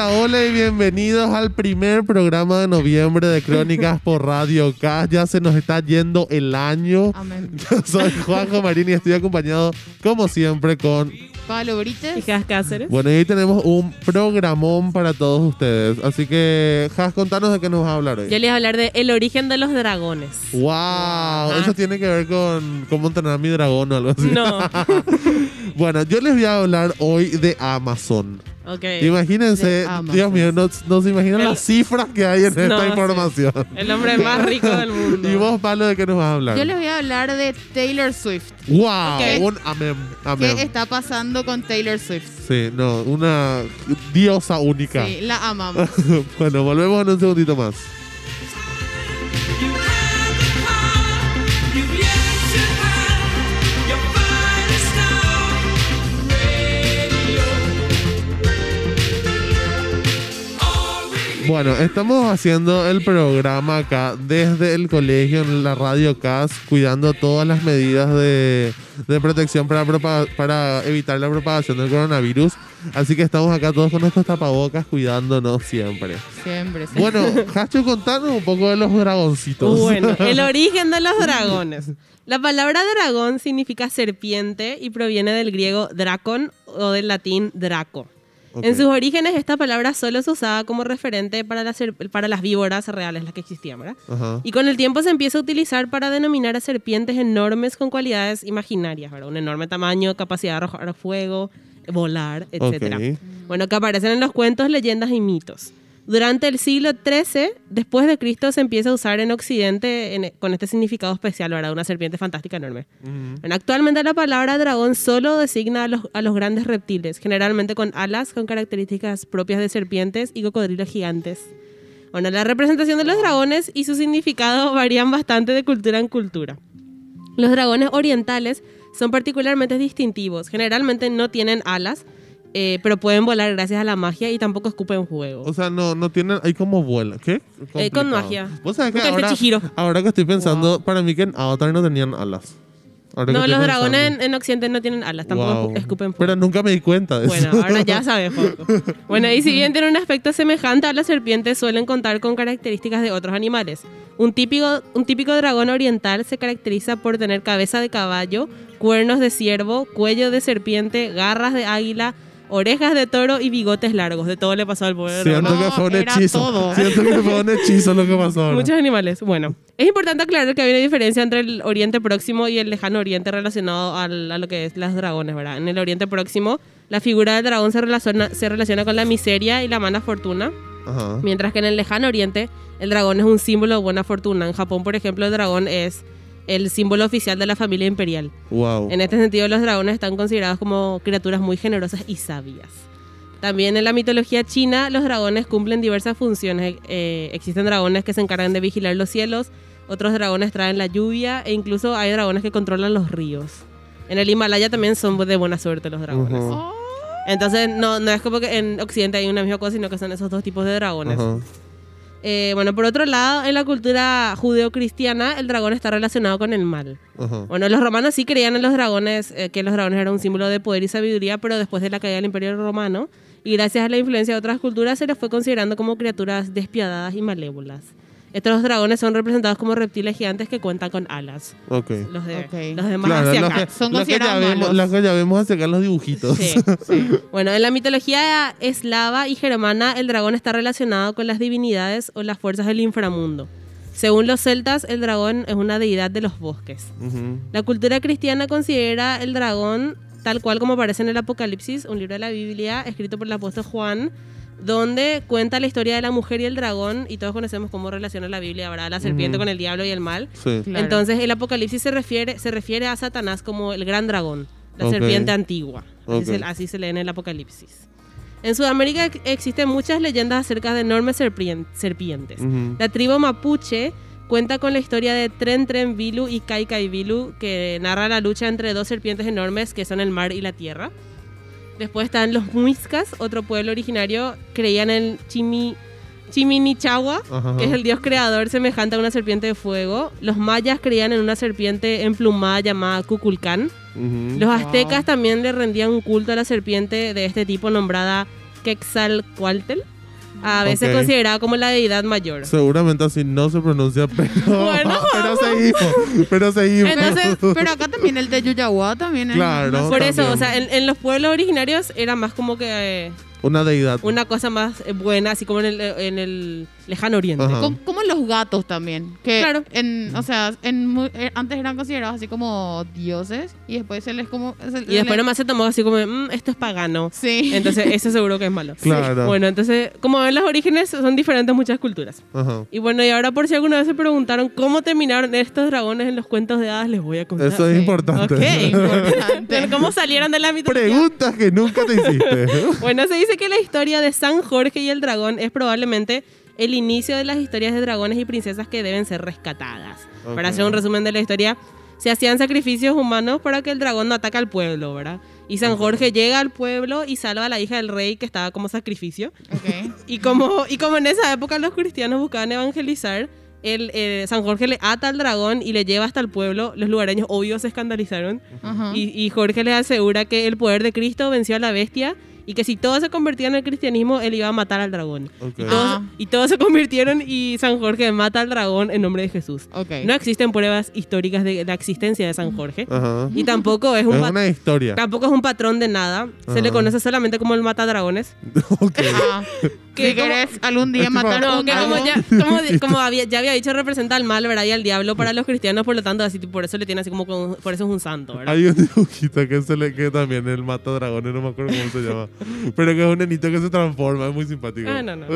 Hola, hola y bienvenidos al primer programa de noviembre de Crónicas por Radio K. Ya se nos está yendo el año. Amén. Yo soy Juanjo Marín y estoy acompañado, como siempre, con. Pablo Brites. Y Jas Cáceres. Bueno, y hoy tenemos un programón para todos ustedes. Así que, Jas, contanos de qué nos vas a hablar hoy. Yo les voy a hablar de el origen de los dragones. ¡Wow! Eso tiene que ver con cómo entrenar a mi dragón o algo así. No. bueno, yo les voy a hablar hoy de Amazon. Ok. Imagínense, Amazon. Dios mío, no, no se imaginan El- las cifras que hay en No, esta sí. información. El hombre más rico del mundo. ¿Y vos, Pablo, de qué nos vas a hablar? Yo les voy a hablar de Taylor Swift. ¡Wow! Ok. Un amén. amén. ¿Qué está pasando con Taylor Swift? Sí, no, una diosa única. Sí, la amamos. bueno, volvemos en un segundito más. Bueno, estamos haciendo el programa acá desde el colegio en la Radio CAS, cuidando todas las medidas de, de protección para, para evitar la propagación del coronavirus. Así que estamos acá todos con nuestros tapabocas cuidándonos siempre. Siempre. sí. Bueno, Hacho, contanos un poco de los dragoncitos. Bueno, el origen de los dragones. La palabra dragón significa serpiente y proviene del griego dracon o del latín draco. En sus orígenes, esta palabra solo se usaba como referente para las, para las víboras reales, las que existían, ¿verdad? Ajá. Y con el tiempo se empieza a utilizar para denominar a serpientes enormes con cualidades imaginarias, ¿verdad? Un enorme tamaño, capacidad de arrojar fuego, volar, etc. Ok. Bueno, que aparecen en los cuentos, leyendas y mitos. Durante el siglo XIII, después de Cristo, se empieza a usar en Occidente en- con este significado especial, ¿verdad? Una serpiente fantástica enorme. Bueno, actualmente la palabra dragón solo designa a los, a los grandes reptiles, generalmente con alas con características propias de serpientes y cocodrilos gigantes. Bueno, la representación de los dragones y su significado varían bastante de cultura en cultura. Los dragones orientales son particularmente distintivos. Generalmente no tienen alas, eh, pero pueden volar gracias a la magia y tampoco escupen fuego. O sea, no, no tienen, hay como vuela. ¿Qué? Eh, con magia. Vos sabés que ahora, que estoy pensando, para mí que en Avatar no tenían alas. Ahora No, los dragones en, en Occidente no tienen alas, tampoco Wow. escupen fuego. Pero nunca me di cuenta de Bueno, eso. ahora ya sabes, Juanjo. Bueno, y si bien tienen un aspecto semejante a las serpientes, suelen contar con características de otros animales. Un típico, un típico dragón oriental se caracteriza por tener cabeza de caballo, cuernos de ciervo, cuello de serpiente, garras de águila, orejas de toro y bigotes largos. De todo le pasó al pobre. Siento No, que fue un era hechizo. todo. Siento que fue un hechizo lo que pasó ahora. Muchos animales. Bueno, es importante aclarar que hay una diferencia entre el Oriente Próximo y el Lejano Oriente relacionado al- a lo que es los dragones, ¿verdad? En el Oriente Próximo, la figura del dragón se relaciona, se relaciona con la miseria y la mala fortuna, Ajá. mientras que en el Lejano Oriente, el dragón es un símbolo de buena fortuna. En Japón, por ejemplo, el dragón es el símbolo oficial de la familia imperial. Wow. En este sentido, los dragones están considerados como criaturas muy generosas y sabias. También en la mitología china, los dragones cumplen diversas funciones. Eh, existen dragones que se encargan de vigilar los cielos, otros dragones traen la lluvia e incluso hay dragones que controlan los ríos. En el Himalaya también son de buena suerte los dragones. Oh, Entonces, no, no es como que en Occidente hay una misma cosa, sino que son esos dos tipos de dragones. Eh, bueno, por otro lado, en la cultura judeocristiana, el dragón está relacionado con el mal. Bueno, los romanos sí creían en los dragones, eh, que los dragones eran un símbolo de poder y sabiduría, pero después de la caída del Imperio Romano y gracias a la influencia de otras culturas se los fue considerando como criaturas despiadadas y malévolas. Estos dragones son representados como reptiles gigantes que cuentan con alas. Ok. Los, de, Ok. los demás Claro, hacia los acá. que, Son los que ya considerados vemos, los que ya vemos hacia acá los dibujitos. Sí. Bueno, en la mitología eslava y germana, el dragón está relacionado con las divinidades o las fuerzas del inframundo. Según los celtas, el dragón es una deidad de los bosques. Ujú. La cultura cristiana considera el dragón tal cual como aparece en el Apocalipsis, un libro de la Biblia escrito por el apóstol Juan, donde cuenta la historia de la mujer y el dragón, y todos conocemos cómo relaciona la Biblia, ¿verdad? La serpiente con el diablo y el mal. Sí. Claro. Entonces, el Apocalipsis se refiere, se refiere a Satanás como el gran dragón, la serpiente antigua. Así, se, así se lee en el Apocalipsis. En Sudamérica ex- existen muchas leyendas acerca de enormes serpien- serpientes. La tribu mapuche cuenta con la historia de Tren Tren Vilu y Kai Kai Vilu, que narra la lucha entre dos serpientes enormes que son el mar y la tierra. Después están los muiscas, otro pueblo originario, creían en Chimi, Chiminichagua, Ajá. que es el dios creador semejante a una serpiente de fuego. Los mayas creían en una serpiente emplumada llamada Kukulcán. Ujú. Los aztecas también le rendían un culto a la serpiente de este tipo nombrada Quetzalcoatl, a veces Ok. considerada como la deidad mayor. Seguramente así no se pronuncia, pero, Bueno. pero seguimos. Pero seguimos. Entonces, pero acá también el de Yuyahuá también es. Claro. Por eso, o sea, en, en los pueblos originarios era más como que eh, Una deidad. una cosa más eh, buena, así como en el, en el lejano oriente. Ajá. Com- Como los gatos también. Que Claro. En, o sea, en, eh, antes eran considerados así como dioses y después se les como. se- Y después le- nomás se tomó así como, "Mm, esto es pagano. Sí. Entonces, eso seguro que es malo. Claro. Bueno, entonces, como ven, los orígenes son diferentes en muchas culturas. Ajá. Y bueno, y ahora por si alguna vez se preguntaron cómo terminaron estos dragones en los cuentos de hadas, les voy a contar. Eso es Sí. importante. Ok, Importante. ¿Cómo salieron de la mitología? Preguntas que nunca te hiciste. Bueno, se dice que la historia de San Jorge y el dragón es probablemente el inicio de las historias de dragones y princesas que deben ser rescatadas. Para hacer un resumen de la historia, se hacían sacrificios humanos para que el dragón no ataque al pueblo, ¿verdad? Y San Jorge llega al pueblo y salva a la hija del rey que estaba como sacrificio. Ok. Y como, y como en esa época los cristianos buscaban evangelizar, el, eh, San Jorge le ata al dragón y le lleva hasta el pueblo. Los lugareños obvios se escandalizaron. Ajá. Y, y Jorge les asegura que el poder de Cristo venció a la bestia y que si todos se convertían en el cristianismo, él iba a matar al dragón. Ok. Y, todos, Ah. y todos se convirtieron y San Jorge mata al dragón en nombre de Jesús. Ok. No existen pruebas históricas de la existencia de San Jorge. Ajá. Y tampoco es un, Es una historia. tampoco es un patrón de nada. Se le conoce solamente como el mata dragones. Que si querés algún día matar No, un que como, dragón, ya, como, como había, ya había dicho, representa al mal, ¿verdad? Y al diablo para los cristianos, por lo tanto, así, por eso le tiene así como, con- por eso es un santo, ¿verdad? Hay un dibujito que se le que también el mata dragones, no me acuerdo cómo se llama. Pero que es un nenito que se transforma, es muy simpático. Ah, no, no.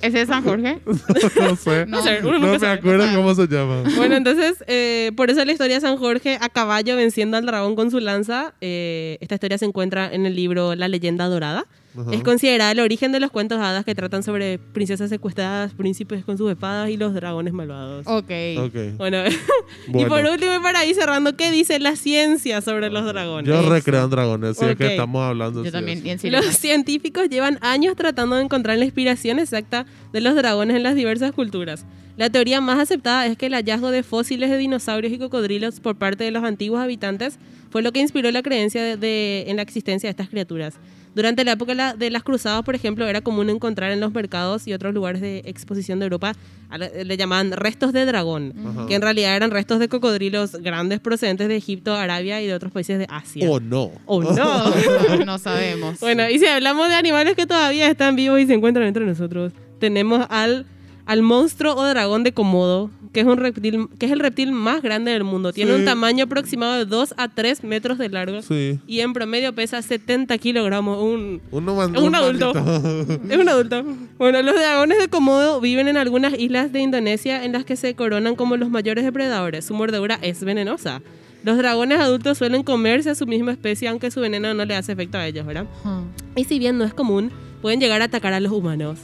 ¿Ese es San Jorge? no sé. No sé, No nunca me sabe. acuerdo cómo se llama. Bueno, entonces, eh, por eso la historia de San Jorge a caballo venciendo al dragón con su lanza. eh, esta historia se encuentra en el libro La leyenda dorada. Ajá. Es considerada el origen de los cuentos hadas que tratan sobre princesas secuestradas, príncipes con sus espadas y los dragones malvados. Ok. Ok. Bueno, y Bueno. por último, y para ir cerrando, ¿qué dice la ciencia sobre los dragones? Yo recreo en dragones, si es que estamos hablando. Yo sí, también. Y en Los científicos llevan años tratando de encontrar la inspiración exacta de los dragones en las diversas culturas. La teoría más aceptada es que el hallazgo de fósiles de dinosaurios y cocodrilos por parte de los antiguos habitantes fue lo que inspiró la creencia de, de- en la existencia de estas criaturas. Durante la época de las cruzadas, por ejemplo, era común encontrar en los mercados y otros lugares de exposición de Europa, le llamaban restos de dragón, que en realidad eran restos de cocodrilos grandes procedentes de Egipto, Arabia y de otros países de Asia. Oh, no. ¡Oh, no! No, no sabemos. Bueno, y si hablamos de animales que todavía están vivos y se encuentran entre nosotros, tenemos al, al monstruo o dragón de Komodo, que es un reptil, que es el reptil más grande del mundo. Tiene Sí. un tamaño aproximado de 2 a 3 metros de largo Sí. y en promedio pesa 70 kilogramos. Un, Uno man- Es un adulto. es un adulto. Bueno, los dragones de Komodo viven en algunas islas de Indonesia en las que se coronan como los mayores depredadores. Su mordedura es venenosa. Los dragones adultos suelen comerse a su misma especie, aunque su veneno no le hace efecto a ellos, ¿verdad? Ajá. Y si bien no es común, pueden llegar a atacar a los humanos.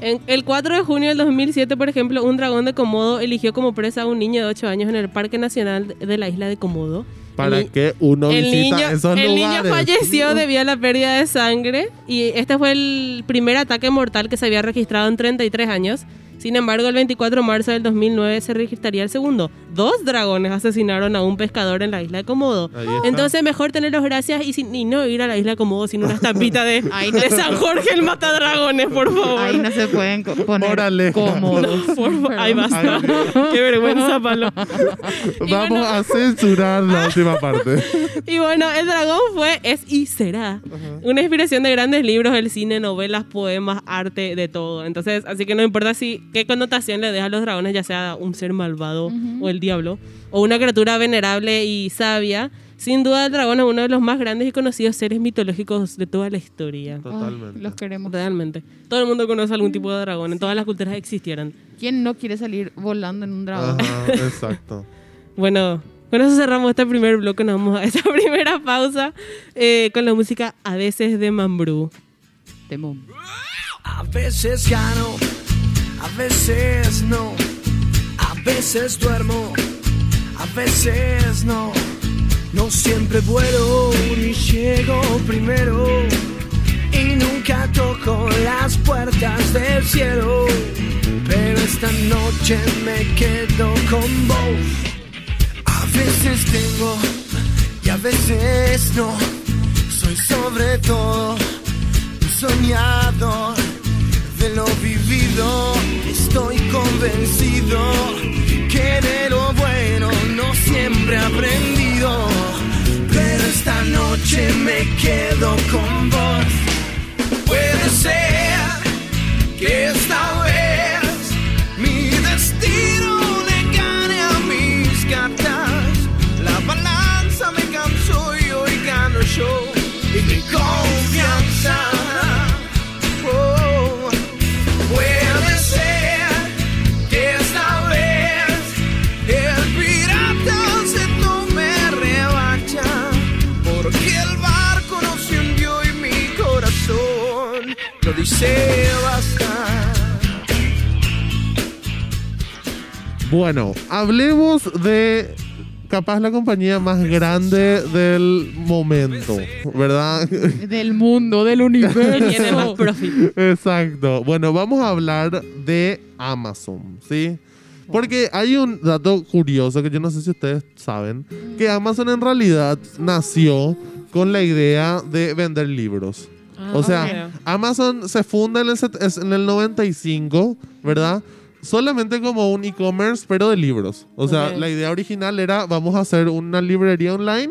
En el 4 de junio del 2007, por ejemplo, un dragón de Komodo eligió como presa a un niño de 8 años en el Parque Nacional de la isla de Komodo. ¿Para El- qué uno el visita niño, esos el niño falleció debido a la pérdida de sangre y este fue el primer ataque mortal que se había registrado en 33 años. Sin embargo, el 24 de marzo del 2009 se registraría el segundo. Dos dragones asesinaron a un pescador en la isla de Komodo. Entonces, mejor tenerlos gracias y, sin- y no ir a la isla de Komodo sin una estampita de, Ahí no de San Jorge el matadragones, por favor. Ahí no se pueden poner Moraleja. cómodos. Por favor. Ahí basta. Ay, Qué vergüenza, Palo. Y Vamos bueno- a censurar la última parte. Y bueno, el dragón fue, es y será una inspiración de grandes libros, el cine, novelas, poemas, arte, de todo. Entonces, así que no importa si qué connotación le deja a los dragones, ya sea un ser malvado o el diablo, o una criatura venerable y sabia. Sin duda, el dragón es uno de los más grandes y conocidos seres mitológicos de toda la historia. Totalmente. Ay, los queremos. Realmente. Todo el mundo conoce algún tipo de dragón. En todas las culturas existieran. ¿Quién no quiere salir volando en un dragón? Ajá, exacto. Bueno, con eso cerramos este primer bloque. Nos vamos a esta primera pausa eh, con la música A veces de Mambrú. Temo. A veces gano, a veces no. A veces duermo, a veces no. No siempre vuelo ni llego primero. Y nunca toco las puertas del cielo. Pero esta noche me quedo con vos. A veces tengo y a veces no. Soy sobre todo un soñado, de lo vivido, estoy convencido que de lo bueno no siempre he aprendido. Pero esta noche me quedo con Bueno, hablemos de capaz la compañía más grande del momento, ¿verdad? Del mundo, del Tiene más universo. profit. Exacto. Bueno, vamos a hablar de Amazon, ¿sí? Porque hay un dato curioso que yo no sé si ustedes saben, que Amazon en realidad nació con la idea de vender libros. O sea, Amazon se funda en el, set- es en el 95, ¿verdad? Solamente como un e-commerce, pero de libros. O sea, Ok. la idea original era, vamos a hacer una librería online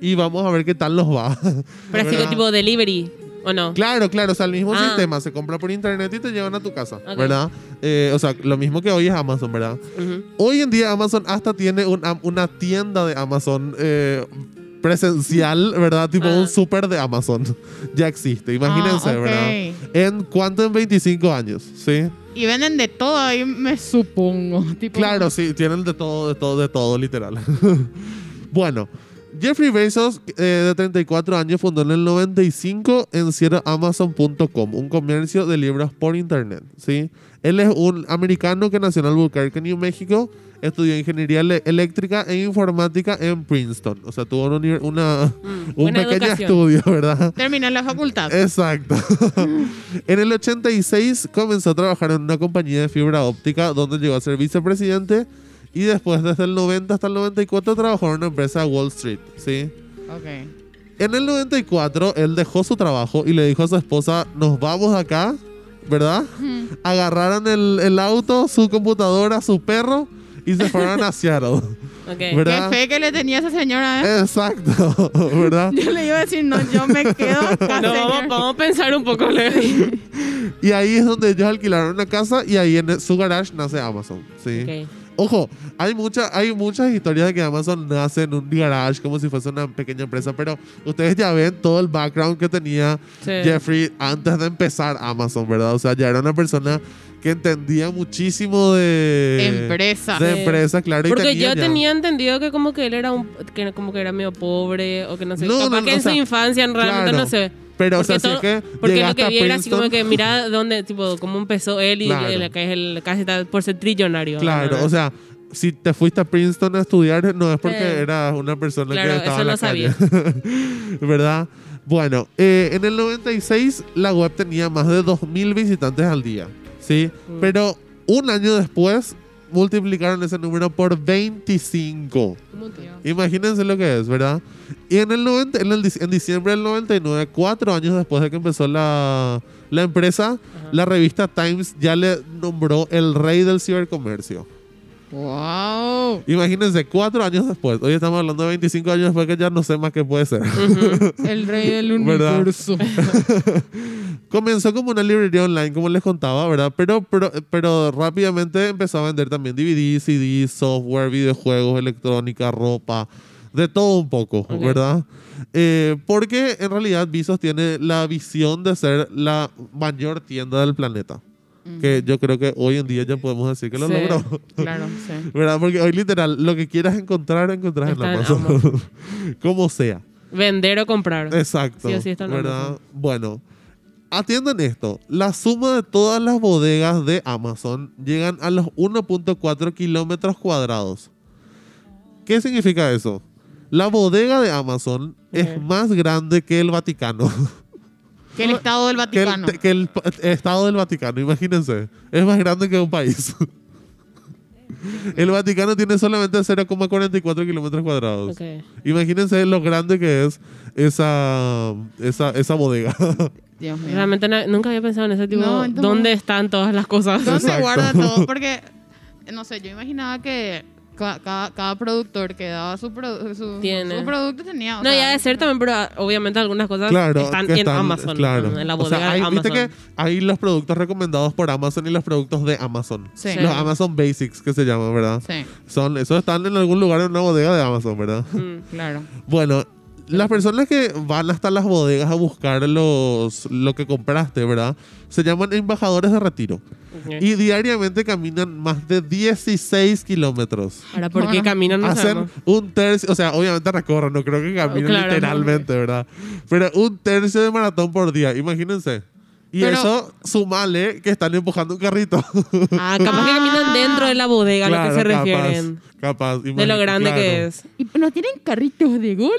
y vamos a ver qué tal nos va. Pero así tipo delivery, ¿o no? Claro, claro, o sea, el mismo Ah. sistema, se compra por internet y te llevan a tu casa. ¿verdad? Eh, o sea, lo mismo que hoy es Amazon, ¿verdad? Hoy en día Amazon hasta tiene un- una tienda de Amazon eh, presencial, ¿verdad? Tipo Ah. un súper de Amazon. Ya existe, imagínense, Ah. ¿verdad? ¿En cuánto? En 25 años, ¿sí? Y venden de todo ahí, me supongo. Tipo, Claro, sí, tienen de todo, de todo, de todo, literal. bueno, Jeffrey Bezos, eh, de 34 años, fundó en el 95 en Amazon.com, un comercio de libros por internet, ¿sí? Él es un americano que nació en Albuquerque, New México, estudió ingeniería eléctrica e informática en Princeton. O sea, tuvo una, una- un buena pequeño educación. estudio, ¿verdad? Terminé la facultad. Exacto. en el 86 comenzó a trabajar en una compañía de fibra óptica donde llegó a ser vicepresidente y después desde el 90 hasta el 94 trabajó en una empresa de Wall Street, ¿sí? Ok. En el 94 él dejó su trabajo y le dijo a su esposa, nos vamos de acá, ¿verdad? Agarraron el, el auto, su computadora, su perro y se fueron a Seattle, Ok. ¿verdad? Qué fe que le tenía esa señora, ¿eh? Exacto, ¿verdad? Yo le iba a decir, no, yo me quedo acá, No, vamos, señor. vamos a pensar un poco. Le- Y ahí es donde ellos alquilaron una casa y ahí en su garage nace Amazon, ¿sí? Ok. Ojo, hay, mucha, hay muchas historias de que Amazon nace en un garage como si fuese una pequeña empresa, pero ustedes ya ven todo el background que tenía Sí. Jeffrey antes de empezar Amazon, ¿verdad? O sea, ya era una persona que entendía muchísimo de... Empresa. De Sí. empresa, claro. Porque yo ya- tenía entendido que como que él era un que como que era medio pobre o que no sé, No, capaz no, que en sea, su infancia realmente claro. no sé. Pero, o porque sea, si es todo- que Porque lo que a vi era así como Princeton- que mira dónde tipo cómo empezó él y Claro. el- que es el casi está por ser trillonario. Claro, ¿verdad? o sea, si te fuiste a Princeton a estudiar, no es porque eras una persona Claro, que estaba eso en la no calle. sabía. ¿Verdad? Bueno, eh, en el 96 la web tenía más de 2.000 visitantes al día, ¿sí? Mm. Pero un año después multiplicaron ese número por 25. Imagínense lo que es, ¿verdad? Y en el 90, en, el en diciembre del 99, cuatro años después de que empezó la, la empresa, la revista Times ya le nombró el rey del cibercomercio. Wow. Imagínense, cuatro años después. Hoy estamos hablando de 25 años después que ya no sé más qué puede ser. El rey del universo. Comenzó como una librería online, como les contaba, ¿verdad? Pero, pero, pero rápidamente empezó a vender también DVD, CD, software, videojuegos, electrónica, ropa, de todo un poco. ¿verdad? Eh, porque en realidad Visos tiene la visión de ser la mayor tienda del planeta. Que yo creo que hoy en día ya podemos decir que lo Sí. logró. Claro, sí. ¿Verdad? Porque hoy literal, lo que quieras encontrar, encontrás en Está en Amazon. Amazon. como sea. Vender o comprar. Exacto. Sí o sí está en ¿verdad? Amazon. Bueno, atiendan esto. La suma de todas las bodegas de Amazon llegan a los 1.4 kilómetros cuadrados. ¿Qué significa eso? La bodega de Amazon es más grande que el Vaticano. Que el Estado del que, el, Vaticano. que el Estado del Vaticano, imagínense. Es más grande que un país. el Vaticano tiene solamente 0,44 kilómetros cuadrados. Imagínense lo grande que es esa, esa, esa bodega. Dios mío. Realmente nunca había pensado en ese tipo. No, entonces- ¿Dónde están todas las cosas? ¿Dónde Exacto. guarda todo? Porque, no sé, yo imaginaba que ca- cada, cada productor que daba su, produ- su, Tiene. su producto tenía. o No, sea, ya de ser también, pero ah, obviamente algunas cosas Claro, están que en Amazon. claro. En la O bodega sea, hay, viste Amazon. que hay los productos recomendados por Amazon y los productos de Amazon. Sí. Los Amazon Basics que se llaman, ¿verdad? Sí, Son, esos están en algún lugar en una bodega de Amazon, ¿verdad? Mm. claro. Bueno, las personas que van hasta las bodegas a buscar los, lo que compraste, ¿verdad? Se llaman embajadores de retiro. Y diariamente caminan más de 16 kilómetros. Ahora, ¿por qué caminan? No Hacen sabemos. un tercio, o sea, obviamente recorren, no creo que caminen Claro, literalmente, ¿verdad? Pero un tercio de maratón por día, imagínense. Y Pero- eso, sumale que están empujando un carrito. Ah, capaz que caminan dentro de la bodega, a lo que se Claro, refieren. Capaz, De lo grande claro. que es. ¿Y no tienen carritos de gol?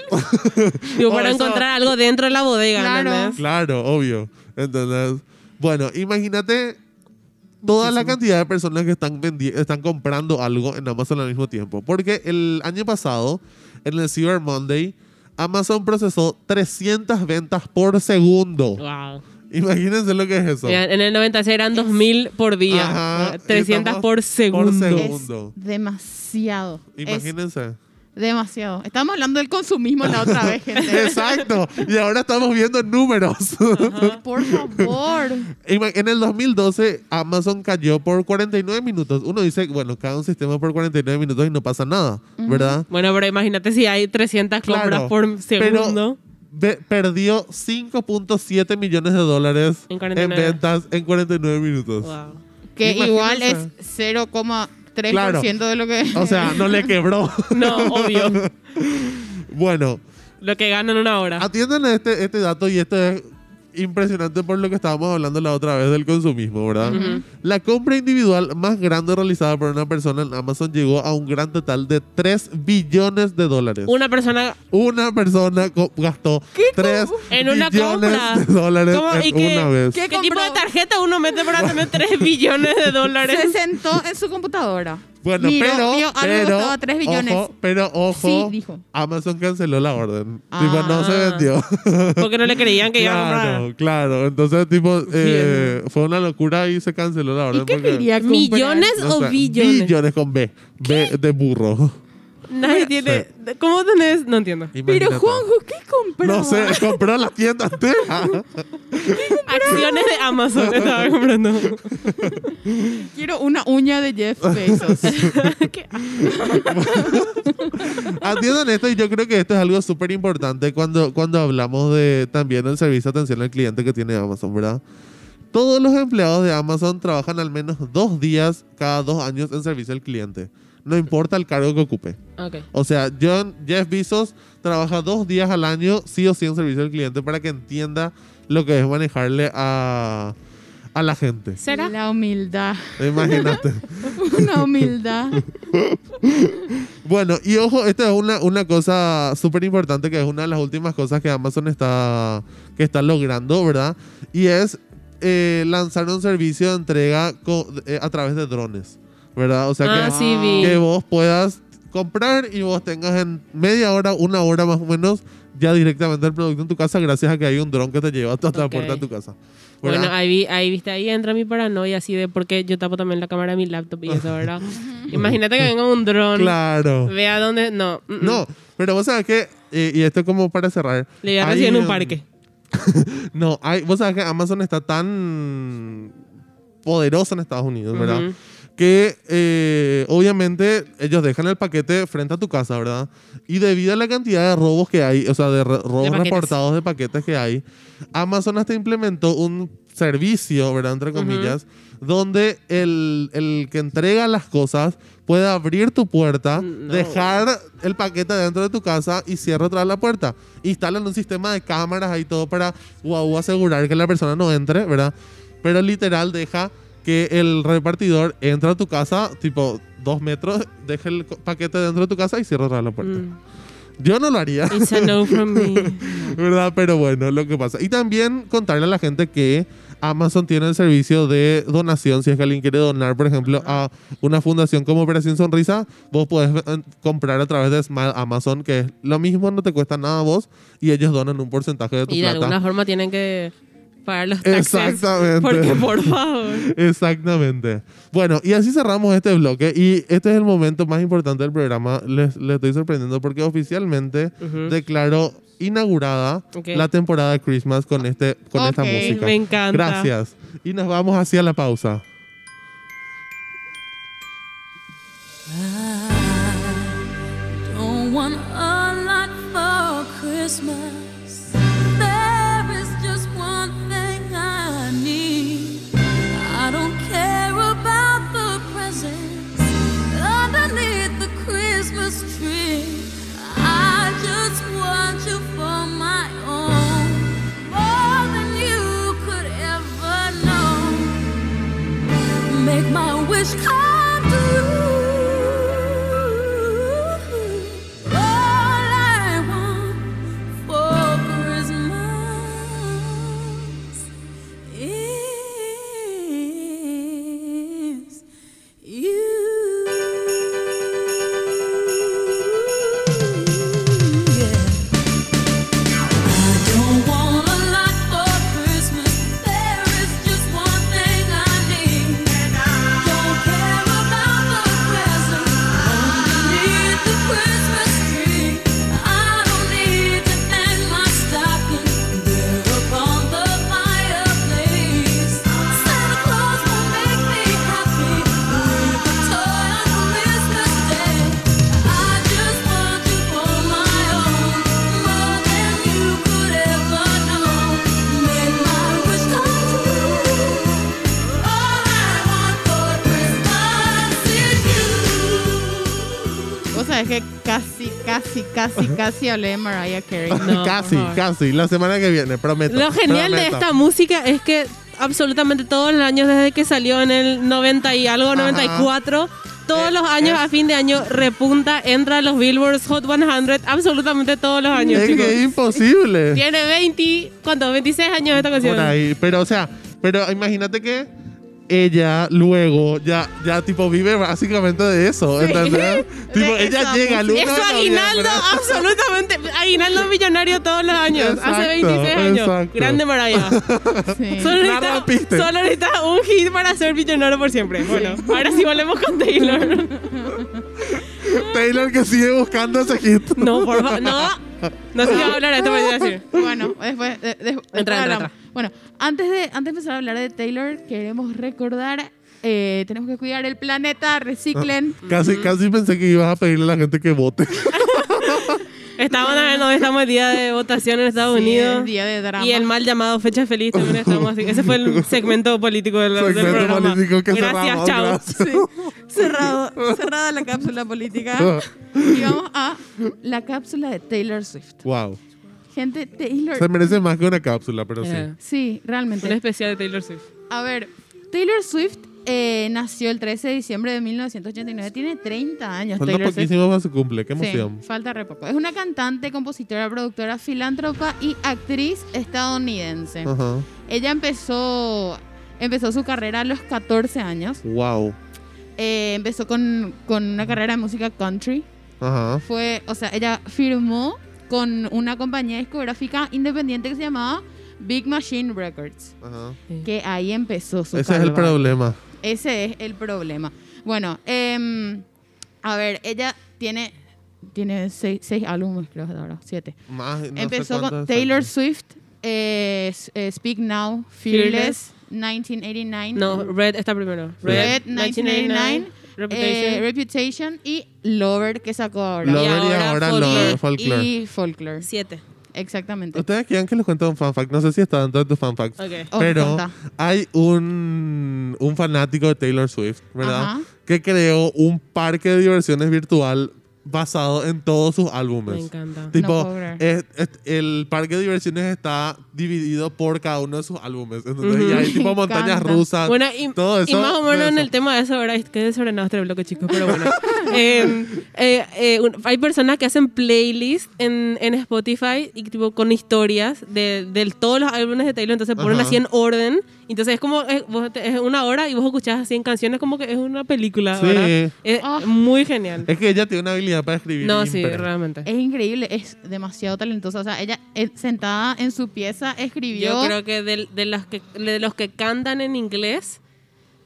Digo, Oh, para eso- encontrar algo dentro de la bodega, Claro. ¿entendés? Claro, obvio. Entonces, bueno, imagínate toda la cantidad de personas que están vendi- están comprando algo en Amazon al mismo tiempo. Porque el año pasado, en el Cyber Monday, Amazon procesó 300 ventas por segundo. Wow. Imagínense lo que es eso. En el 96 eran 2000 por día. Ajá, 300 estamos por segundo. segundo. Es demasiado. Es Imagínense. demasiado. Estábamos hablando del consumismo la otra vez, gente. Exacto. Y ahora estamos viendo números. Por favor. En el 2012, Amazon cayó por 49 minutos. Uno dice, bueno, cada un sistema por 49 minutos y no pasa nada, ¿verdad? Bueno, pero imagínate si hay 300 compras Claro, por segundo. Perdió 5.7 millones de dólares En en, 49. ventas en 49 minutos. Wow. Que Imagínense. igual es 0,3% Claro. de lo que. O sea, no le quebró. No, obvio. bueno, Lo que ganan una hora. atiendan a este, este dato y esto es impresionante por lo que estábamos hablando la otra vez del consumismo, ¿verdad? La compra individual más grande realizada por una persona en Amazon llegó a un gran total de 3 billones de dólares. Una persona Una persona gastó 3 En una billones compra. de dólares ¿Cómo? ¿Y en qué- una vez. ¿Qué ¿Qué tipo de tarjeta uno mete para tener 3 billones de dólares? Se sentó en su computadora. Bueno, Miró, pero, pero, costaba 3 billones. Ojo, pero ojo, Sí, dijo. Amazon canceló la orden. Tipo, no se Ah. vendió. Porque no le creían que iba a comprar. claro, claro. Entonces, tipo, eh, fue una locura y se canceló la orden. ¿Y qué porque- quería comprar? ¿Millones no o sé, billones? Billones con B. B de burro. Nadie tiene. ¿Cómo tenés? No entiendo. Pero. Juanjo, ¿qué compró? No sé, compró la tienda entera. Acciones de Amazon estaba comprando. Quiero una uña de Jeff Bezos. ¿Qué? Atiendan esto y yo creo que esto es algo súper importante cuando, cuando hablamos de también el servicio de atención al cliente que tiene Amazon, ¿verdad? Todos los empleados de Amazon trabajan al menos dos días cada dos años en servicio al cliente. No importa el cargo que ocupe. O sea, John, Jeff Bezos trabaja dos días al año, sí o sí, en servicio al cliente para que entienda lo que es manejarle a, a la gente. ¿Será? La humildad. Imagínate. Una humildad. Bueno, y ojo, esta es una, una cosa súper importante que es una de las últimas cosas que Amazon está, que está logrando, ¿verdad? Y es eh, lanzar un servicio de entrega eh, a través de drones, ¿verdad? O sea Ah, que, sí, vi. que vos puedas comprar y vos tengas en media hora, una hora más o menos, ya directamente el producto en tu casa gracias a que hay un dron que te lleva hasta la Ok. puerta de tu casa. Bueno, ahí, ahí viste, ahí entra mi paranoia así de porque yo tapo también la cámara de mi laptop y eso, ¿verdad? Imagínate que venga un dron, claro. vea dónde. No, mm, mm. No, pero vos sabes que, eh, y esto como para cerrar. Le voy a recibir en un parque. No, hay, vos sabés que Amazon está tan poderoso en Estados Unidos, ¿verdad? Ujú. Que eh, obviamente ellos dejan el paquete frente a tu casa, ¿verdad? Y debido a la cantidad de robos que hay, o sea, de robos reportados de paquetes que hay, Amazon hasta implementó un servicio, ¿verdad? Entre comillas, donde el, el que entrega las cosas puede abrir tu puerta, No. dejar el paquete dentro de tu casa y cierra atrás la puerta. Instalan un sistema de cámaras ahí todo para guau, asegurar que la persona no entre, ¿verdad? Pero literal deja que el repartidor entra a tu casa, tipo dos metros, deja el paquete dentro de tu casa y cierra la puerta. Mm. Yo no lo haría. It's a no from me. ¿Verdad? Pero bueno, lo que pasa. Y también contarle a la gente que Amazon tiene el servicio de donación. Si es que alguien quiere donar, por ejemplo, a una fundación como Operación Sonrisa, vos podés eh, comprar a través de Smile Amazon, que es lo mismo, no te cuesta nada a vos, y ellos donan un porcentaje de tu Y de plata. alguna forma tienen que para los taxes. Exactamente. Porque por favor. Exactamente. Bueno, y así cerramos este bloque. Y este es el momento más importante del programa. Les, les estoy sorprendiendo porque oficialmente Ujú. declaro inaugurada la temporada de Christmas con, este, con esta música. me encanta. Gracias. Y nos vamos hacia la pausa. Don't want a lot for Christmas. wish. I casi, casi, casi, hablé de Mariah Carey. No, casi, casi. La semana que viene, prometo. Lo genial de esta música es que absolutamente todos los años desde que salió en el 90 y algo, 94, todos Eh, los años es- a fin de año repunta, entra a los Billboard Hot 100, absolutamente todos los años, Es chicos. que es imposible. Tiene 20, ¿cuántos? 26 años esta canción. Por ahí. Pero, o sea, pero imagínate que ella luego ya, ya tipo vive básicamente de eso, ¿entendés? tipo, De ella esa llega. 1 Es su aguinaldo, absolutamente. Aguinaldo millonario todos los años. hace Exacto, 26 años. exacto. Grande Mariah. Sí. Solo necesita, solo necesita un hit para ser millonario por siempre. Bueno, ahora sí volvemos con Taylor. Taylor que sigue buscando ese hit. No, por favor, no. No se iba a hablar de esto, pero iba a decir. Bueno, después, de- de- después entra, hablamos. entra. Bueno, antes de, antes de empezar a hablar de Taylor, queremos recordar, eh, tenemos que cuidar el planeta, reciclen. Casi, casi pensé que ibas a pedirle a la gente que vote. Estamos, no, estamos el día de votación en Estados Sí, Unidos. es día de drama. Y el mal llamado Fecha Feliz también estamos así. Ese fue el segmento político del, del Segmento programa. político que Gracias, cerramos, chao. gracias. Sí. Cerrado, cerrada la cápsula política. Y vamos a la cápsula de Taylor Swift. Wow. Gente, Taylor. Se merece más que una cápsula, pero sí. Sí, realmente. Un especial de Taylor Swift. A ver, Taylor Swift eh, nació el 13 de diciembre de 1989. Tiene 30 años. Falta Taylor poquísimo para su cumple. Qué Sí, emoción. falta re poco. Es una cantante, compositora, productora, filántropa y actriz estadounidense. Ajá. Ella empezó, empezó su carrera a los 14 años. Wow. Eh, empezó con, con una carrera de música country. Ajá. Fue, o sea, ella firmó con una compañía discográfica independiente que se llamaba Big Machine Records. Ajá. Que ahí empezó su Ese es el problema. Ese es el problema. Bueno, em, a ver, ella tiene, tiene seis, seis álbumes, creo que ahora, siete. Más, no Empezó con Taylor. Swift, eh, eh, Speak Now, Fearless. Fearless, 1989. No, Red está primero. Red, 1989, Reputation. eh, Reputation y Lover que sacó ahora. Lover y ahora ahora, Folklore. Lover, Folklore. Y Folklore. Siete. Exactamente. Ustedes quieren que les cuente un fanfact. No sé si está dentro de tus fanfacts. Ok. Oh, Pero hay un, un fanático de Taylor Swift, ¿verdad? Ajá. Que creó un parque de diversiones virtual basado en todos sus álbumes. Me encanta. Tipo, No puedo creer. es- es- el parque de diversiones está dividido por cada uno de sus álbumes. ¿entendés? Ujú. Y hay tipo montañas rusas. Bueno, y, todo y eso, más o menos en el tema de eso, ¿verdad? Qué desordenado este bloque, chicos, pero bueno. Eh, eh, eh, un- hay personas que hacen playlists en, en Spotify y tipo con historias de, de todos los álbumes de Taylor, entonces ponen Ajá. así en orden Entonces es como, es, vos te- es una hora y vos escuchás 100 canciones como que es una película, Sí. ¿verdad? Es Ah. muy genial. Es que ella tiene una habilidad para escribir. No, sí, realmente. Es increíble, es demasiado talentosa. O sea, ella eh, sentada en su pieza escribió. Yo creo que de, de los que de los que cantan en inglés,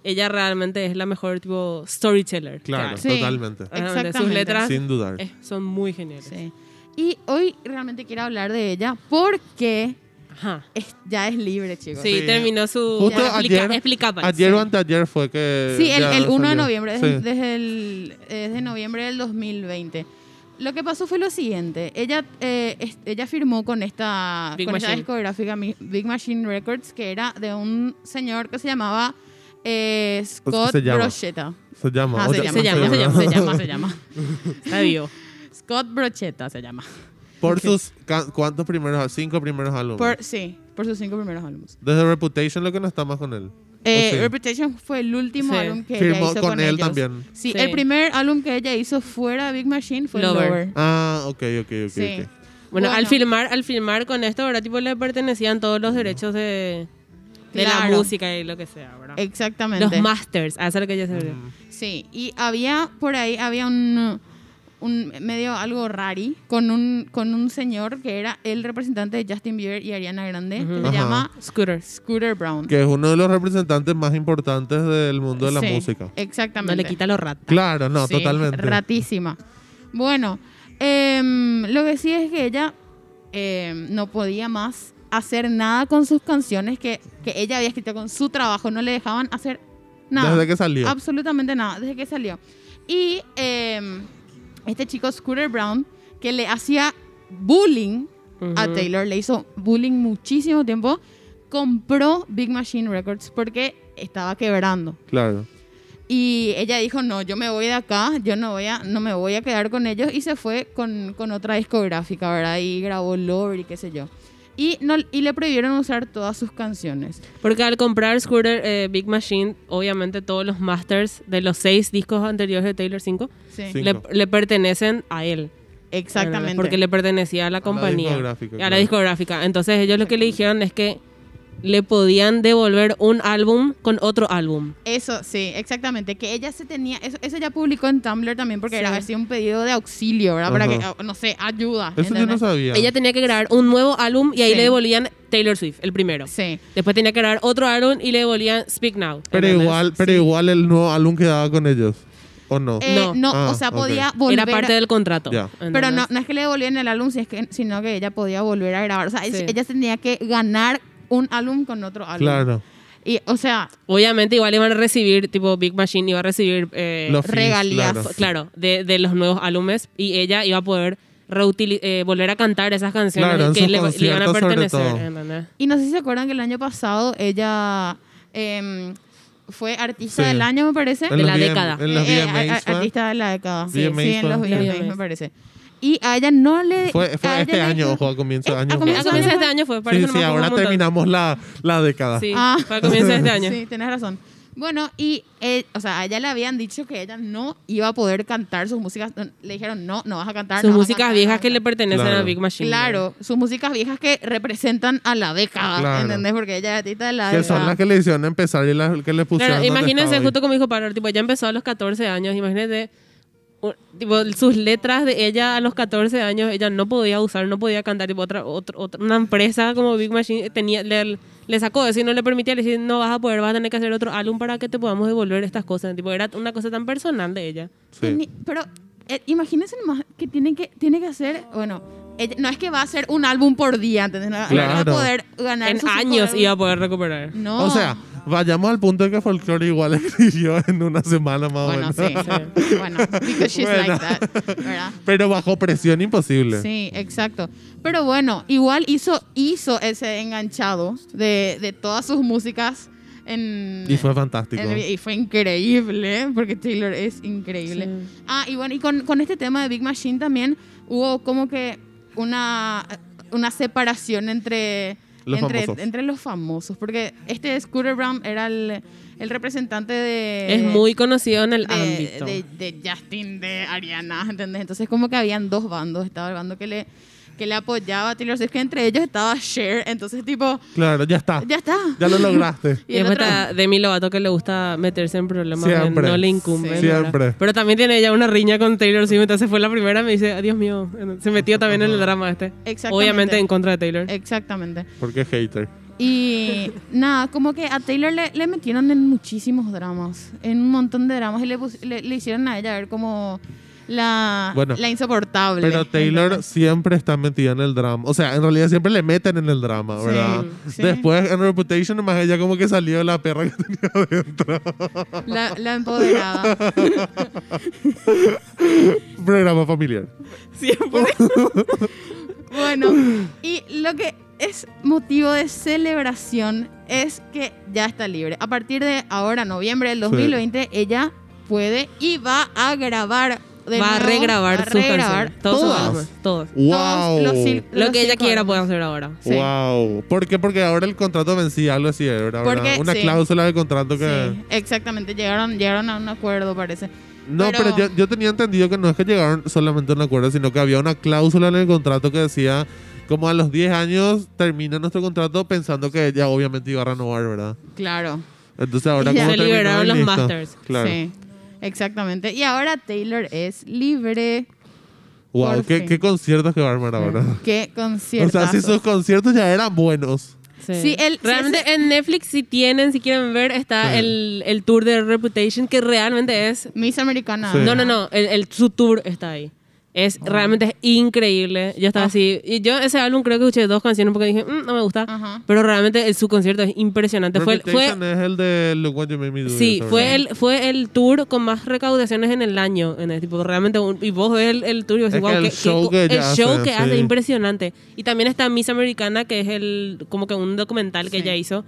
ella realmente es la mejor tipo storyteller. que Claro, hay. Sí. totalmente. Realmente, Sus Exactamente. letras Sin dudar. eh, son muy geniales. Sí. Y hoy realmente quiero hablar de ella porque Ajá. es- ya es libre, chicos. Sí, Sí. terminó su... Justo explica, ayer, explica, Paz. ayer Sí. o anteayer fue que. Sí, el, ya el 1 de salió. noviembre, desde, Sí. desde el, eh, desde noviembre del 2020. Lo que pasó fue lo siguiente. Ella, eh, es- ella firmó con esta, Big con esta Machine. discográfica Mi- Big Machine Records, que era de un señor que se llamaba eh, Scott se llama. Brocheta. Se llama. Ah, se, ya- llama, se, llama, se llama, se llama, se llama. Está vivo. Scott Brocheta se llama. Por sus. ca- ¿Cuántos primeros? Cinco primeros álbumes. Por, sí, por sus cinco primeros álbumes. Desde Reputation, lo que no está más con él. Eh, ¿O sí? Reputation fue el último Sí. álbum que ella Firmó hizo con con, él ellos. también. Sí, Sí. el primer álbum que ella hizo fuera de Big Machine fue Lover. Lover. Ah, ok, ok, ok. Sí. ok. Bueno, al Bueno. filmar, al filmar con esto, ¿verdad? Tipo, le pertenecían todos los derechos de, de la Claro. música y lo que sea, ¿verdad? Exactamente. Los masters, a eso es lo que ella se ve. Sí, y había por ahí, había un, un medio algo rari con un, con un señor que era el representante de Justin Bieber y Ariana Grande, que se Ajá. llama Scooters. Scooter Brown. Que es uno de los representantes más importantes del mundo de la Sí, música. Exactamente. No le quita los ratos. Claro, no, Sí, totalmente. Ratísima. Bueno, em, lo que sí es que ella em, no podía más hacer nada con sus canciones que, que ella había escrito con su trabajo. No le dejaban hacer nada. Desde que salió. Absolutamente nada, desde que salió. Y em, este chico, Scooter Brown, que le hacía bullying a. Taylor, le hizo bullying muchísimo tiempo, compró Big Machine Records porque estaba quebrando. Claro. Y ella dijo, no, yo me voy de acá, yo no, voy a, no me voy a quedar con ellos. Y se fue con, con otra discográfica, ¿verdad? Y grabó Lover y qué sé yo. Y, no, y le prohibieron usar todas sus canciones. Porque al comprar Scooter eh, Big Machine, obviamente todos los masters de los seis discos anteriores de Taylor 5 Sí, Sí. le, Cinco. le pertenecen a él. exactamente. Porque le pertenecía a la compañía. discográfica, a la claro. discográfica. Entonces ellos lo que le dijeron es que le podían devolver un álbum con otro álbum. Eso, sí, exactamente. Que ella se tenía, eso, eso ya publicó en Tumblr también porque Sí. era así un pedido de auxilio, ¿verdad? Para que, ah, no sé, ayuda. Eso yo no sabía. Ella tenía que grabar un nuevo álbum y ahí Sí. le devolvían Taylor Swift, el primero. Sí. Después tenía que grabar otro álbum y le devolvían Speak Now. pero ¿entendés? igual, pero Sí. igual el nuevo álbum quedaba con ellos. ¿O no? Eh, No. no, Ah, o sea, ok. podía volver. Era parte del contrato. Ya. Pero no, no es que le devolvían el álbum, si es que- sino que ella podía volver a grabar. O sea, Sí. ella tenía que ganar un álbum con otro álbum. claro. Y, o sea, Obviamente igual iban a recibir, tipo Big Machine iba a recibir eh, Los fees, regalías. claro. claro, de, de los nuevos álbumes y ella iba a poder reutili- eh, volver a cantar esas canciones Claro, en que sus le, le iban a conciertos sobre pertenecer. todo. ¿entendés? y no sé si se acuerdan que el año pasado ella em, fue artista Sí. del año, me parece. En De los la década. En los Eh, eh, VMAs a- a- fue. artista de la década. Sí, VMAs sí, en los VMAs. me parece. Y a ella no le. Fue, fue a ella este año, dijo- ojo, a comienzo de Eh, año. a comienzo de este año fue, por Sí, no sí, ahora terminamos la, la década. Sí, Ah. fue a comienzo de este año. Sí, tienes razón. Bueno, y eh, o sea, a ella le habían dicho que ella no iba a poder cantar sus músicas. no, Le dijeron, no, no vas a cantar. Sus no músicas cantar, no viejas a que le cantar". pertenecen Claro. a Big Machine. Claro, sus músicas viejas que representan a la década, Claro. ¿entendés? Porque ella es artista de la Que década. son las que le hicieron empezar y las que le pusieron. Claro, imagínense, justo como dijo Pablo, tipo, ya empezó a los 14 años, imagínate, tipo, sus letras de ella a los 14 años, ella no podía usar, no podía cantar, tipo, otra, otra, otra- una empresa como Big Machine tenía, le, le sacó eso y no le permitía, le decía, no vas a poder, vas a tener que hacer otro álbum para que te podamos devolver estas cosas, tipo, era una cosa tan personal de ella. Sí. Pero eh, imagínense nomás que tiene que, tiene que hacer, bueno, ella- no es que va a hacer un álbum por día, ¿entendés? No, no va a Claro. poder ganar En años álbumes. iba a poder recuperar. No. O sea, vayamos al punto de que Folklore igual escribió en una semana más bueno, o sí, menos. sí. bueno, because she's Bueno. like that, ¿verdad? Pero bajo presión imposible. Sí, exacto. Pero bueno, igual hizo, hizo ese enganchado de, de todas sus músicas en... Y fue fantástico. en y fue increíble, porque Taylor es increíble. Sí. Ah, y bueno, y con, con este tema de Big Machine también hubo como que una, una separación entre Los entre, famosos. entre los famosos, porque este Scooter Brown era el, el representante de... Es muy conocido en el de, ámbito. de, de Justin, de Ariana, ¿entendés? Entonces como que habían dos bandos, estaba el bando que le que le apoyaba a Taylor Swift, que entre ellos estaba Cher, entonces tipo, Claro, ya está. ya está. Ya lo lograste. Y Y después otro, está Demi Lovato que le gusta meterse en problemas que no le. Sí. ¿verdad? Siempre. Pero también tiene ella una riña con Taylor Swift, entonces fue la primera me dice, adiós mío, se metió también en el drama este. Exactamente. Obviamente en contra de Taylor. exactamente. Porque es hater. Y nada, como que a Taylor le, le metieron en muchísimos dramas, en un montón de dramas y le, le, le hicieron a ella ver como la, Bueno, la insoportable. Pero Taylor ¿entendés? siempre está metida en el drama. O sea, en realidad siempre le meten en el drama, Sí, ¿verdad? sí. Después en Reputation, más ella como que salió la perra que tenía adentro. La, la empoderada. Programa familiar. Siempre. Bueno, y lo que es motivo de celebración es que ya está libre. A partir de ahora, noviembre del 2020, ella puede y va a grabar de va a regrabar va a sus regrabar canciones. Todos sus todas. álbumes, todos. ¡Wow! todos los cil- Lo los que ella cinco quiera álbumes. puede hacer ahora. Sí. Wow. ¿Por qué? Porque ahora el contrato vencía, algo así, ¿verdad? Porque- Una sí. cláusula de contrato que... Sí, exactamente. Llegaron, llegaron a un acuerdo, parece. No, pero, Pero- yo, yo tenía entendido que no es que llegaron solamente a un acuerdo, sino que había una cláusula en el contrato que decía, como a los 10 años termina nuestro contrato pensando que ella obviamente iba a renovar, ¿verdad? Claro. Entonces ahora Y ya como se terminó, liberaron y los listo. masters. Claro. Sí, exactamente. Y ahora Taylor es libre. Wow, Por qué, fin. qué conciertos que va a armar ahora. Qué O concierto. sea, si sus conciertos ya eran buenos. Sí, el- sí, realmente ese- en Netflix, si tienen, si quieren ver, está Sí. el, el tour de Reputation, que realmente es... Miss Americana. Sí. No, no, no, el, el- su tour está ahí. Es realmente es increíble. Yo estaba Ah. así. Y yo ese álbum creo que escuché dos canciones porque dije, "Mm, no me gusta. Ajá. Pero realmente el- su concierto es impresionante. Fue, fue, es el de Look What You Made Me Do. sí, fue el, fue el tour con más recaudaciones en el año. En el tipo, realmente, un- y vos ves el, el tour y decís, que wow, el qué- qué show que el show hace, que hace, sí. impresionante. Y también está Miss Americana, que es el como que un documental que Sí. ella hizo.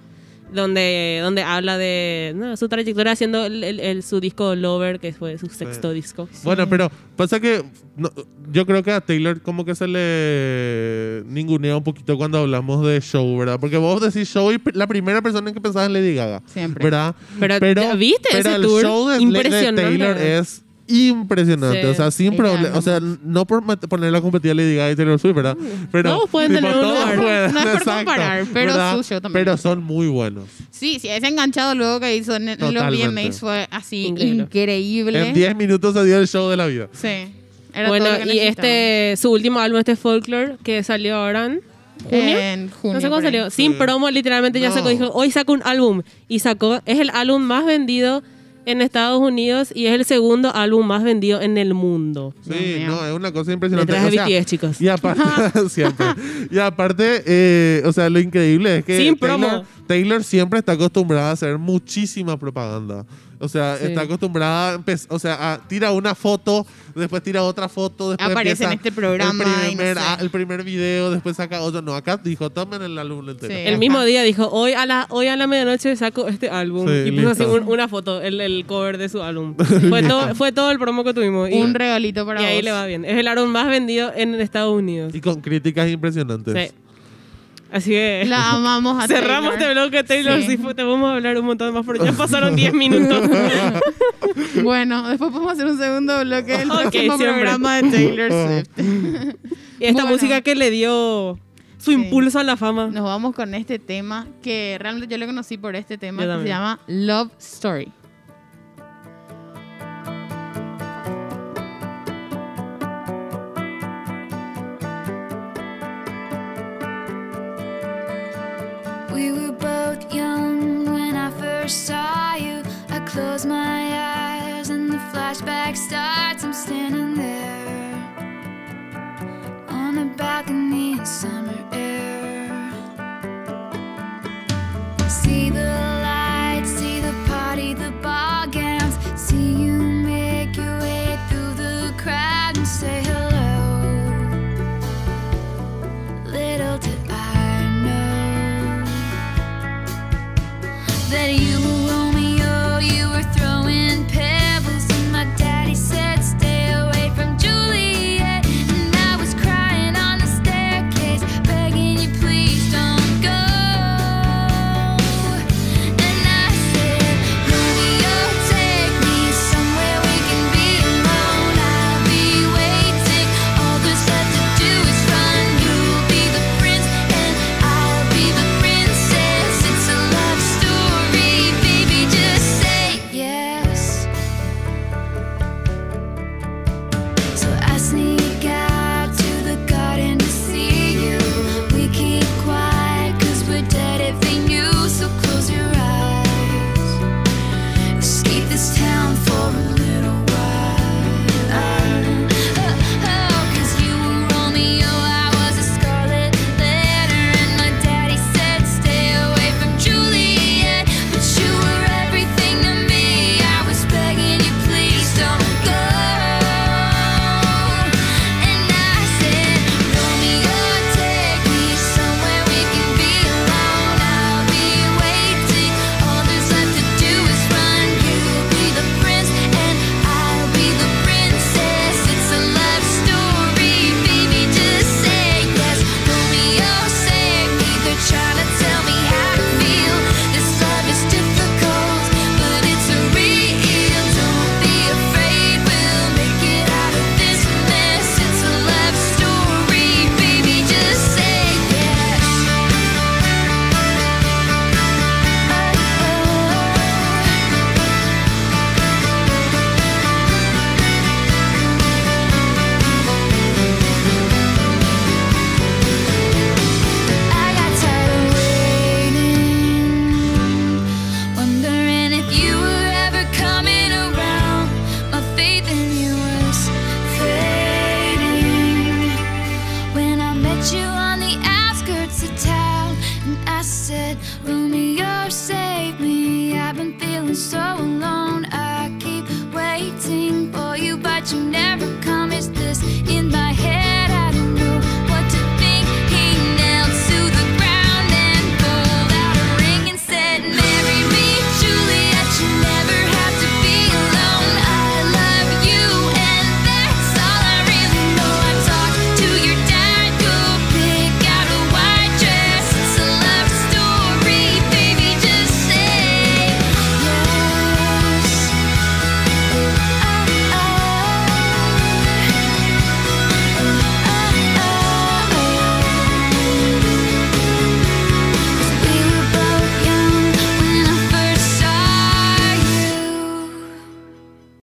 Donde, donde habla de no, su trayectoria haciendo el- el- el- su disco Lover, que fue su sexto disco. Bueno, pero pasa que no, yo creo que a Taylor como que se le ningunea un poquito cuando hablamos de show, ¿verdad? Porque vos decís show y la primera persona en que pensás en Lady Gaga, Siempre. ¿verdad? Pero, ¿ya ¿viste pero ese el tour? show de, de Impresionante. Taylor es impresionante, Sí. o sea, sin problema, o sea, no por ponerla a competir a Lady Gaga y Taylor Swift, ¿verdad? Pero Todos pueden tener un lugar. pueden, No es por comparar, pero ¿verdad? su show también. Pero son muy buenos. Sí, sí, ese enganchado luego que hizo en, en los Totalmente. VMAs fue así Increíble. increíble. En 10 minutos se dio el show de la vida. Sí. Era Bueno, todo lo que y este, su último álbum, este Folklore, que salió ahora en junio. En junio. no sé cuándo salió. Sin Sí. promo, literalmente ya No. sacó. Dijo, hoy saco un álbum. Y sacó, es el álbum más vendido en Estados Unidos y es el segundo álbum más vendido en el mundo. Sí, no, es una cosa impresionante. Detrás de O sea, BTS, chicos. Y aparte, siempre. Y aparte, eh, o sea, lo increíble es que Sin Taylor, promo. Taylor siempre está acostumbrada a hacer muchísima propaganda. O sea, Sí. está acostumbrada a empe- o sea, a tira una foto, después tira otra foto, después Aparece en este programa el no primer, sé. el primer video, después saca otro. No, acá dijo, tomen el álbum entero. Sí. El mismo día dijo, hoy a la, hoy a la medianoche saco este álbum. Sí, y puso así un- una foto, el, el cover de su álbum. fue, todo, fue todo el promo que tuvimos. Y, Un regalito para y ahí le va bien. Es el álbum más vendido en Estados Unidos. Y con críticas impresionantes. Sí. Así que... La amamos a Cerramos Taylor. este bloque Taylor Sí. Te vamos a hablar un montón más, pero ya pasaron 10 minutos. Bueno, después podemos hacer un segundo bloque del Ok, próximo siempre. programa de Taylor Swift. y esta Bueno. música que le dio su Sí. impulso a la fama. Nos vamos con este tema que realmente yo le conocí por este tema que se llama Love Story. Both young when I first saw you. I close my eyes and the flashback starts. I'm standing